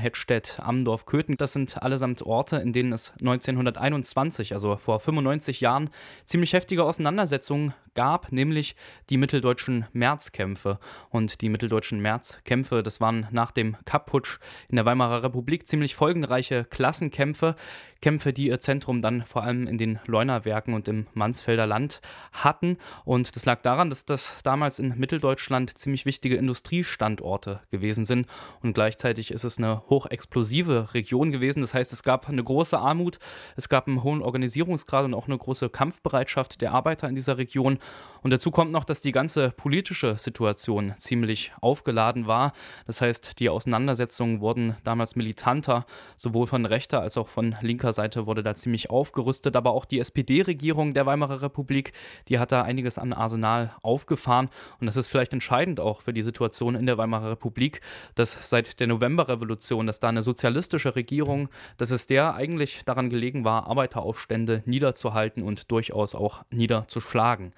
Hettstedt, Amdorf, Köthen. Das sind allesamt Orte, in denen es 1921, also vor 95 Jahren, ziemlich heftige Auseinandersetzungen gab, nämlich die mitteldeutschen Märzkämpfe. Und die mitteldeutschen Märzkämpfe, das waren nach dem Kapp-Putsch in der Weimarer Republik ziemlich folgenreiche Klassenkämpfe. Kämpfe, die ihr Zentrum dann vor allem in den Leunawerken und im Mansfelder Land hatten. Und das lag daran, dass das damals in Mitteldeutschland ziemlich wichtige Industriestandorte gewesen sind. Und gleichzeitig ist es eine hochexplosive Region gewesen. Das heißt, es gab eine große Armut, es gab einen hohen Organisierungsgrad und auch eine große Kampfbereitschaft der Arbeiter in dieser Region. Und dazu kommt noch, dass die ganze politische Situation ziemlich aufgeladen war. Das heißt, die Auseinandersetzungen wurden damals militanter, sowohl von rechter als auch von linker Seite wurde da ziemlich aufgerüstet. Aber auch die SPD-Regierung der Weimarer Republik, die hat da einiges an Arsenal aufgefahren. Und das ist vielleicht entscheidend auch für die Situation in der Weimarer Republik, dass seit der Novemberrevolution, dass da eine sozialistische Regierung, dass es der eigentlich daran gelegen war, Arbeiteraufstände niederzuhalten und durchaus auch niederzuschlagen.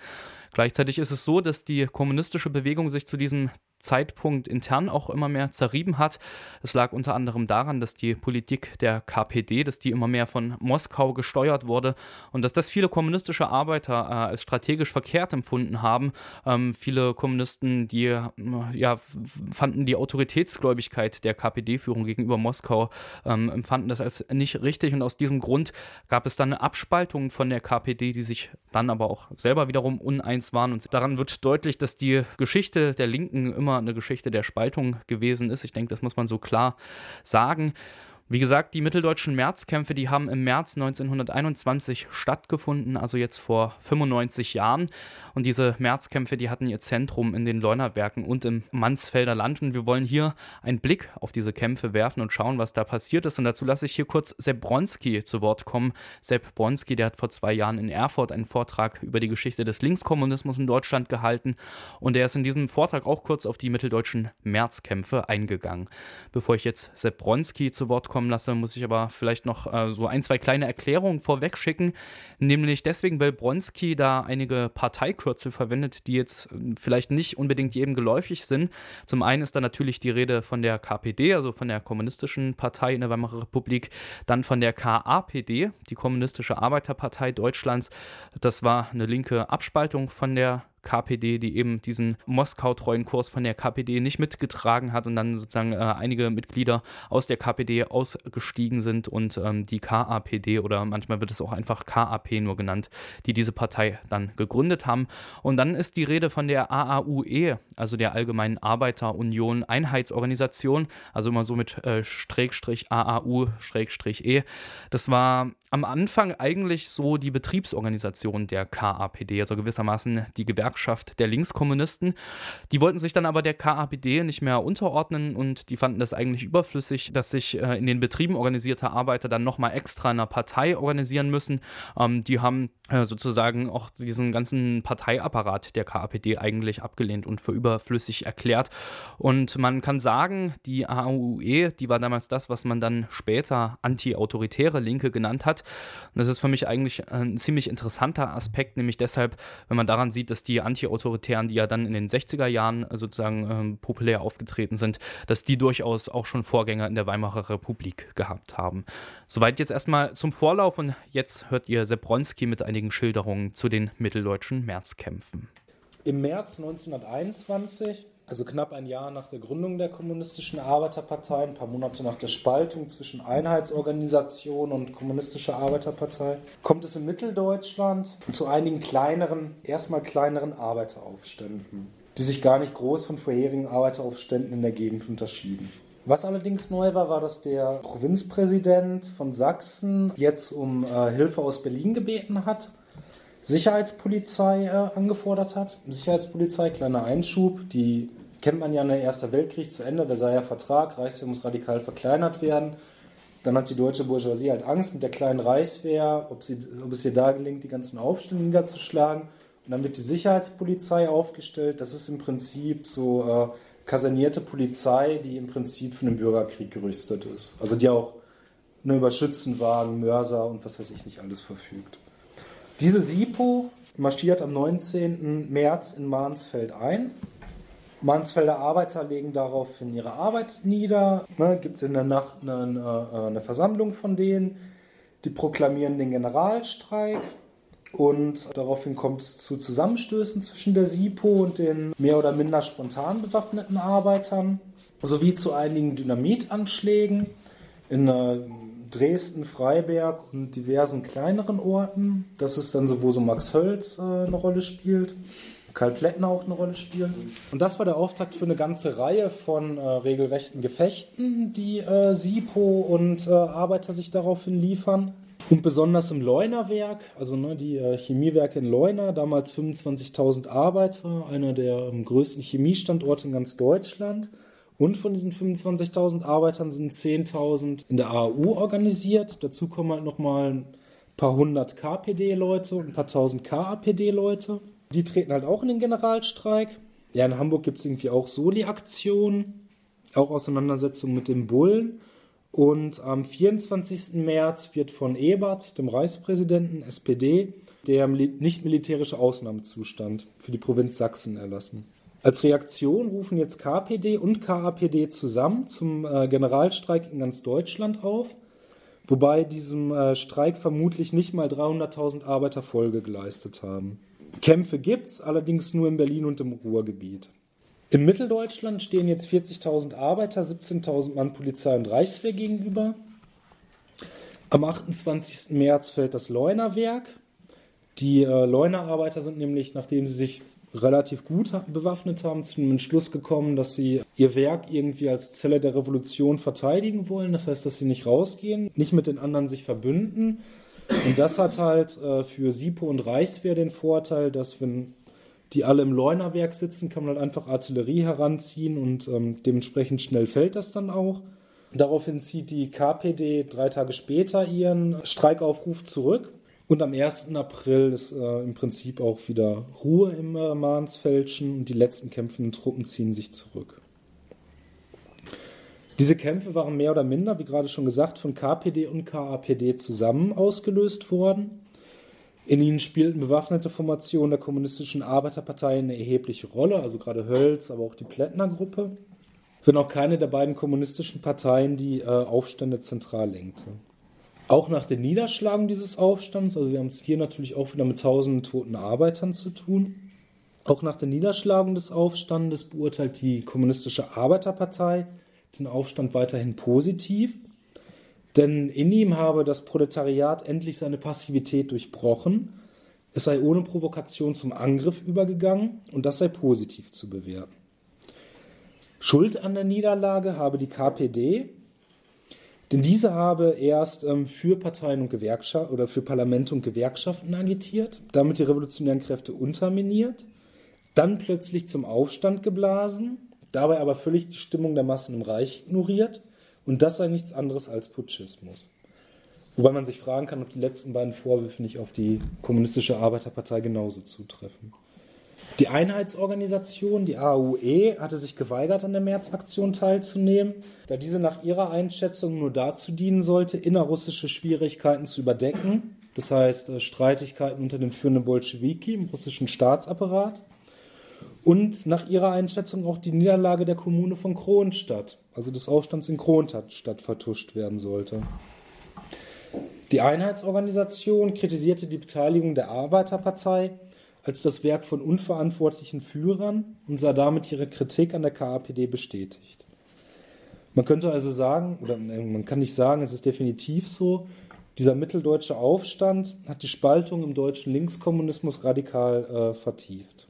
Gleichzeitig ist es so, dass die kommunistische Bewegung sich zu diesem Zeitpunkt intern auch immer mehr zerrieben hat. Es lag unter anderem daran, dass die Politik der KPD, dass die immer mehr von Moskau gesteuert wurde und dass das viele kommunistische Arbeiter äh, als strategisch verkehrt empfunden haben. Ähm, viele Kommunisten, die äh, ja, fanden die Autoritätsgläubigkeit der KPD-Führung gegenüber Moskau, ähm, empfanden das als nicht richtig und aus diesem Grund gab es dann eine Abspaltung von der KPD, die sich dann aber auch selber wiederum uneins waren und daran wird deutlich, dass die Geschichte der Linken immer immer eine Geschichte der Spaltung gewesen ist. Ich denke, das muss man so klar sagen. Wie gesagt, die mitteldeutschen Märzkämpfe, die haben im März 1921 stattgefunden, also jetzt vor 95 Jahren. Und diese Märzkämpfe, die hatten ihr Zentrum in den Leunawerken und im Mansfelder Land. Und wir wollen hier einen Blick auf diese Kämpfe werfen und schauen, was da passiert ist. Und dazu lasse ich hier kurz Sepp Bronski zu Wort kommen. Sepp Bronski, der hat vor zwei Jahren in Erfurt einen Vortrag über die Geschichte des Linkskommunismus in Deutschland gehalten. Und er ist in diesem Vortrag auch kurz auf die mitteldeutschen Märzkämpfe eingegangen. Bevor ich jetzt Sepp Bronski zu Wort komme, kommen lasse, muss ich aber vielleicht noch äh, so ein, zwei kleine Erklärungen vorweg schicken. Nämlich deswegen, weil Bronski da einige Parteikürzel verwendet, die jetzt äh, vielleicht nicht unbedingt jedem geläufig sind. Zum einen ist da natürlich die Rede von der KPD, also von der Kommunistischen Partei in der Weimarer Republik, dann von der KAPD, die Kommunistische Arbeiterpartei Deutschlands. Das war eine linke Abspaltung von der KPD, die eben diesen Moskau-treuen Kurs von der KPD nicht mitgetragen hat und dann sozusagen äh, einige Mitglieder aus der KPD ausgestiegen sind und ähm, die KAPD oder manchmal wird es auch einfach KAP nur genannt, die diese Partei dann gegründet haben. Und dann ist die Rede von der AAUE, also der Allgemeinen Arbeiterunion Einheitsorganisation, also immer so mit äh, Schrägstrich AAU Schrägstrich E. Das war am Anfang eigentlich so die Betriebsorganisation der KAPD, also gewissermaßen die Gewerkschaft der Linkskommunisten. Die wollten sich dann aber der KAPD nicht mehr unterordnen und die fanden das eigentlich überflüssig, dass sich äh, in den Betrieben organisierte Arbeiter dann nochmal extra in einer Partei organisieren müssen. Ähm, die haben äh, sozusagen auch diesen ganzen Parteiapparat der KAPD eigentlich abgelehnt und für überflüssig erklärt. Und man kann sagen, die AUE, die war damals das, was man dann später anti-autoritäre Linke genannt hat. Und das ist für mich eigentlich ein ziemlich interessanter Aspekt, nämlich deshalb, wenn man daran sieht, dass die Anti-Autoritären, die ja dann in den 60er Jahren sozusagen ähm, populär aufgetreten sind, dass die durchaus auch schon Vorgänger in der Weimarer Republik gehabt haben. Soweit jetzt erstmal zum Vorlauf und jetzt hört ihr Sepp Bronski mit einigen Schilderungen zu den mitteldeutschen Märzkämpfen. Im März 1921 also knapp ein Jahr nach der Gründung der Kommunistischen Arbeiterpartei, ein paar Monate nach der Spaltung zwischen Einheitsorganisation und Kommunistischer Arbeiterpartei, kommt es in Mitteldeutschland zu einigen kleineren, erstmal kleineren Arbeiteraufständen, die sich gar nicht groß von vorherigen Arbeiteraufständen in der Gegend unterschieden. Was allerdings neu war, war, dass der Provinzpräsident von Sachsen jetzt um äh, Hilfe aus Berlin gebeten hat Sicherheitspolizei äh, angefordert hat. Sicherheitspolizei, kleiner Einschub, die kennt man ja, der Erste Weltkrieg zu Ende, Versailler Vertrag, Reichswehr muss radikal verkleinert werden. Dann hat die deutsche Bourgeoisie halt Angst mit der kleinen Reichswehr, ob, sie, ob es ihr da gelingt, die ganzen Aufstände niederzuschlagen. Und dann wird die Sicherheitspolizei aufgestellt. Das ist im Prinzip so äh, kasernierte Polizei, die im Prinzip für einen Bürgerkrieg gerüstet ist. Also die auch nur über Schützenwagen, Mörser und was weiß ich nicht alles verfügt. Diese SIPO marschiert am 19. März in Mansfeld ein Mansfelder Arbeiter legen daraufhin ihre Arbeit nieder, ne, gibt in der Nacht eine, äh, eine Versammlung von denen, die proklamieren den Generalstreik und daraufhin kommt es zu Zusammenstößen zwischen der SIPO und den mehr oder minder spontan bewaffneten Arbeitern, sowie zu einigen Dynamitanschlägen in äh, Dresden, Freiberg und diversen kleineren Orten. Das ist dann so, wo so Max Hölz äh, eine Rolle spielt. Karl Plättner auch eine Rolle spielt. Und das war der Auftakt für eine ganze Reihe von äh, regelrechten Gefechten, die äh, SIPO und äh, Arbeiter sich daraufhin liefern. Und besonders im Leunerwerk, also ne, die äh, Chemiewerke in Leuna, damals 25.000 Arbeiter, einer der ähm, größten Chemiestandorte in ganz Deutschland. Und von diesen 25.000 Arbeitern sind 10.000 in der AU organisiert. Dazu kommen halt nochmal ein paar hundert KPD-Leute und ein paar tausend KAPD-Leute. Die treten halt auch in den Generalstreik. Ja, in Hamburg gibt es irgendwie auch Soli-Aktionen, auch Auseinandersetzungen mit den Bullen. Und am 24. März wird von Ebert, dem Reichspräsidenten SPD, der nicht militärische Ausnahmezustand für die Provinz Sachsen erlassen. Als Reaktion rufen jetzt KPD und KAPD zusammen zum äh, Generalstreik in ganz Deutschland auf, wobei diesem äh, Streik vermutlich nicht mal 300.000 Arbeiter Folge geleistet haben. Kämpfe gibt es, allerdings nur in Berlin und im Ruhrgebiet. In Mitteldeutschland stehen jetzt 40.000 Arbeiter, 17.000 Mann Polizei und Reichswehr gegenüber. Am 28. März fällt das Leunerwerk. Die äh, Leuner-Arbeiter sind nämlich, nachdem sie sich relativ gut bewaffnet haben, zu dem Entschluss gekommen, dass sie ihr Werk irgendwie als Zelle der Revolution verteidigen wollen. Das heißt, dass sie nicht rausgehen, nicht mit den anderen sich verbünden, und das hat halt äh, für SIPO und Reichswehr den Vorteil, dass wenn die alle im Leunerwerk sitzen, kann man halt einfach Artillerie heranziehen und ähm, dementsprechend schnell fällt das dann auch. Daraufhin zieht die KPD drei Tage später ihren Streikaufruf zurück. Und am 1. April ist äh, im Prinzip auch wieder Ruhe im äh, Mansfeldchen und die letzten kämpfenden Truppen ziehen sich zurück. Diese Kämpfe waren mehr oder minder, wie gerade schon gesagt, von KPD und KAPD zusammen ausgelöst worden. In ihnen spielten bewaffnete Formationen der Kommunistischen Arbeiterpartei eine erhebliche Rolle, also gerade Hölz, aber auch die Plättner-Gruppe, wenn auch keine der beiden kommunistischen Parteien die äh, Aufstände zentral lenkte. Auch nach der Niederschlagung dieses Aufstands, also wir haben es hier natürlich auch wieder mit tausenden toten Arbeitern zu tun, auch nach der Niederschlagung des Aufstandes beurteilt die Kommunistische Arbeiterpartei den Aufstand weiterhin positiv, denn in ihm habe das Proletariat endlich seine Passivität durchbrochen, es sei ohne Provokation zum Angriff übergegangen und das sei positiv zu bewerten. Schuld an der Niederlage habe die KPD, denn diese habe erst ähm, für Parteien und Gewerkschaften oder für Parlamente und Gewerkschaften agitiert, damit die revolutionären Kräfte unterminiert, dann plötzlich zum Aufstand geblasen dabei aber völlig die Stimmung der Massen im Reich ignoriert und das sei nichts anderes als Putschismus. Wobei man sich fragen kann, ob die letzten beiden Vorwürfe nicht auf die kommunistische Arbeiterpartei genauso zutreffen. Die Einheitsorganisation, die AUE, hatte sich geweigert, an der Märzaktion teilzunehmen, da diese nach ihrer Einschätzung nur dazu dienen sollte, innerrussische Schwierigkeiten zu überdecken, das heißt äh, Streitigkeiten unter den führenden Bolschewiki im russischen Staatsapparat und nach ihrer Einschätzung auch die Niederlage der Kommune von Kronstadt, also des Aufstands in Kronstadt, vertuscht werden sollte. Die Einheitsorganisation kritisierte die Beteiligung der Arbeiterpartei als das Werk von unverantwortlichen Führern und sah damit ihre Kritik an der KAPD bestätigt. Man könnte also sagen, oder man kann nicht sagen, es ist definitiv so, dieser mitteldeutsche Aufstand hat die Spaltung im deutschen Linkskommunismus radikal äh, vertieft.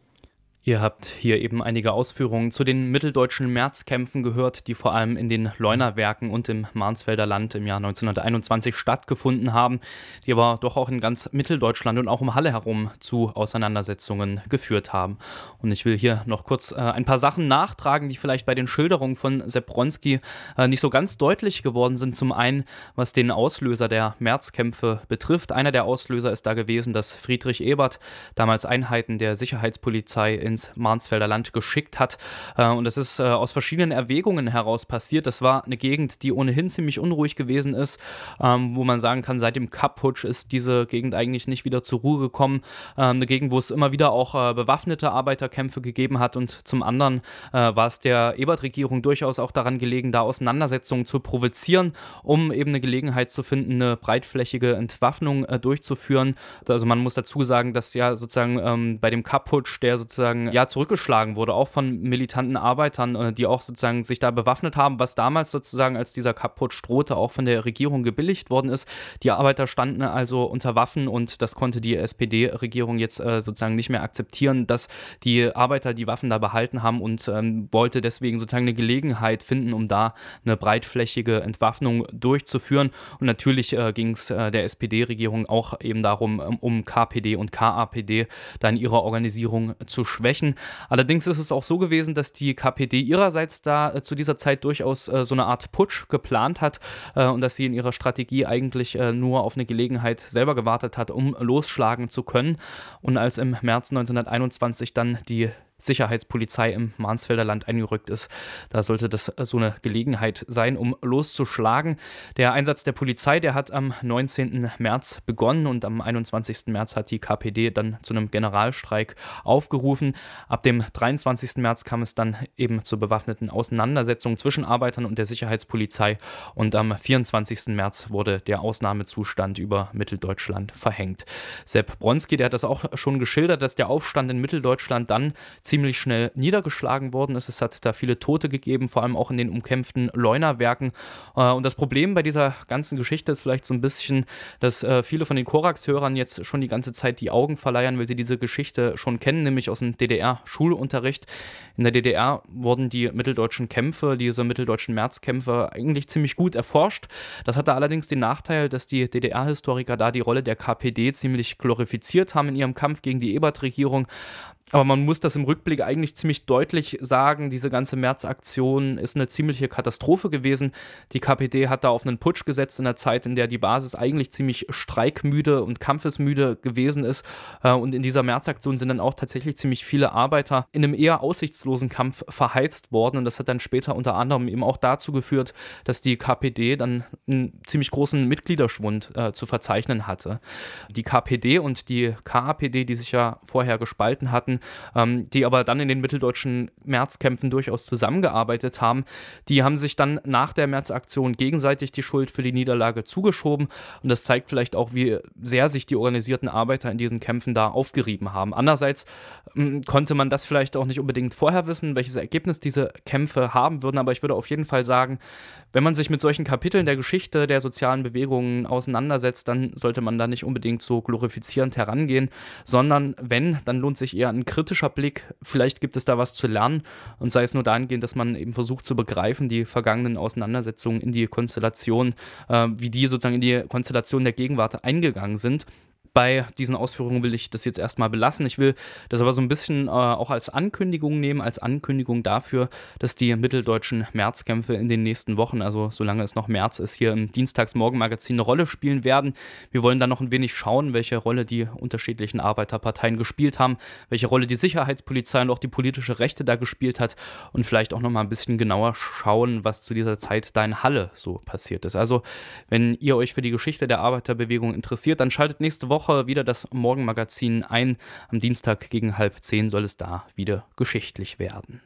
Ihr habt hier eben einige Ausführungen zu den mitteldeutschen Märzkämpfen gehört, die vor allem in den Leunerwerken und im Mansfelder Land im Jahr 1921 stattgefunden haben, die aber doch auch in ganz Mitteldeutschland und auch um Halle herum zu Auseinandersetzungen geführt haben. Und ich will hier noch kurz äh, ein paar Sachen nachtragen, die vielleicht bei den Schilderungen von Sepp Bronski äh, nicht so ganz deutlich geworden sind. Zum einen, was den Auslöser der Märzkämpfe betrifft. Einer der Auslöser ist da gewesen, dass Friedrich Ebert damals Einheiten der Sicherheitspolizei in ins Mansfelder Land geschickt hat. Äh, und das ist äh, aus verschiedenen Erwägungen heraus passiert. Das war eine Gegend, die ohnehin ziemlich unruhig gewesen ist, ähm, wo man sagen kann, seit dem Kapp-Putsch ist diese Gegend eigentlich nicht wieder zur Ruhe gekommen. Ähm, eine Gegend, wo es immer wieder auch äh, bewaffnete Arbeiterkämpfe gegeben hat und zum anderen war es der Ebert-Regierung durchaus auch daran gelegen, da Auseinandersetzungen zu provozieren, um eben eine Gelegenheit zu finden, eine breitflächige Entwaffnung durchzuführen. Also man muss dazu sagen, dass ja sozusagen ähm, bei dem Kapp-Putsch, der sozusagen ja zurückgeschlagen wurde, auch von militanten Arbeitern, äh, die auch sozusagen sich da bewaffnet haben, was damals sozusagen, als dieser Kapp-Putsch drohte, auch von der Regierung gebilligt worden ist. Die Arbeiter standen also unter Waffen und das konnte die SPD-Regierung jetzt äh, sozusagen nicht mehr akzeptieren, dass die Arbeiter die Waffen da behalten haben und ähm, wollte deswegen sozusagen eine Gelegenheit finden, um da eine breitflächige Entwaffnung durchzuführen. Und natürlich äh, ging es äh, der SPD-Regierung auch eben darum, um, um KPD und KAPD da in ihrer Organisierung zu schwächen. Allerdings ist es auch so gewesen, dass die KPD ihrerseits da äh, zu dieser Zeit durchaus äh, so eine Art Putsch geplant hat äh, und dass sie in ihrer Strategie eigentlich äh, nur auf eine Gelegenheit selber gewartet hat, um losschlagen zu können. Und als im März 1921 dann die Sicherheitspolizei im Mansfelder Land eingerückt ist. Da sollte das äh, so eine Gelegenheit sein, um loszuschlagen. Der Einsatz der Polizei, der hat am 19. März begonnen und am 21. März hat die KPD dann zu einem Generalstreik aufgerufen. Ab dem 23. März kam es dann eben zur bewaffneten Auseinandersetzung zwischen Arbeitern und der Sicherheitspolizei und am 24. März wurde der Ausnahmezustand über Mitteldeutschland verhängt. Sepp Bronski, der hat das auch schon geschildert, dass der Aufstand in Mitteldeutschland dann ziemlich schnell niedergeschlagen worden ist. Es hat da viele Tote gegeben, vor allem auch in den umkämpften Leunawerken. Äh, und das Problem bei dieser ganzen Geschichte ist vielleicht so ein bisschen, dass äh, viele von den Korax-Hörern jetzt schon die ganze Zeit die Augen verleiern, weil sie diese Geschichte schon kennen, nämlich aus dem DDR-Schulunterricht. In der DDR wurden die mitteldeutschen Kämpfe, diese mitteldeutschen Märzkämpfe eigentlich ziemlich gut erforscht. Das hatte allerdings den Nachteil, dass die DDR-Historiker da die Rolle der KPD ziemlich glorifiziert haben in ihrem Kampf gegen die Ebert-Regierung. Aber man muss das im Rückblick eigentlich ziemlich deutlich sagen, diese ganze Märzaktion ist eine ziemliche Katastrophe gewesen. Die KPD hat da auf einen Putsch gesetzt in der Zeit, in der die Basis eigentlich ziemlich streikmüde und kampfesmüde gewesen ist. Äh, und in dieser Märzaktion sind dann auch tatsächlich ziemlich viele Arbeiter in einem eher aussichtslosen Kampf verheizt worden. Und das hat dann später unter anderem eben auch dazu geführt, dass die KPD dann einen ziemlich großen Mitgliederschwund äh, zu verzeichnen hatte. Die KPD und die KAPD, die sich ja vorher gespalten hatten, ähm, die aber dann in den mitteldeutschen Märzkämpfen durchaus zusammengearbeitet haben, die haben sich dann nach der Märzaktion gegenseitig die Schuld für die Niederlage zugeschoben. Und das zeigt vielleicht auch, wie sehr sich die organisierten Arbeiter in diesen Kämpfen da aufgerieben haben. Andererseits ähm, konnte man das vielleicht auch nicht unbedingt vorher wissen, welches Ergebnis diese Kämpfe haben würden, aber ich würde auf jeden Fall sagen, wenn man sich mit solchen Kapiteln der Geschichte der sozialen Bewegungen auseinandersetzt, dann sollte man da nicht unbedingt so glorifizierend herangehen, sondern wenn, dann lohnt sich eher ein kritischer Blick. Vielleicht gibt es da was zu lernen und sei es nur dahingehend, dass man eben versucht zu begreifen, die vergangenen Auseinandersetzungen in die Konstellation, äh, wie die sozusagen in die Konstellation der Gegenwart eingegangen sind bei diesen Ausführungen will ich das jetzt erstmal belassen. Ich will das aber so ein bisschen äh, auch als Ankündigung nehmen, als Ankündigung dafür, dass die mitteldeutschen Märzkämpfe in den nächsten Wochen, also solange es noch März ist, hier im Dienstagsmorgenmagazin eine Rolle spielen werden. Wir wollen dann noch ein wenig schauen, welche Rolle die unterschiedlichen Arbeiterparteien gespielt haben, welche Rolle die Sicherheitspolizei und auch die politische Rechte da gespielt hat und vielleicht auch noch mal ein bisschen genauer schauen, was zu dieser Zeit da in Halle so passiert ist. Also, wenn ihr euch für die Geschichte der Arbeiterbewegung interessiert, dann schaltet nächste Woche Woche wieder das Morgenmagazin ein. Am Dienstag gegen halb zehn soll es da wieder geschichtlich werden.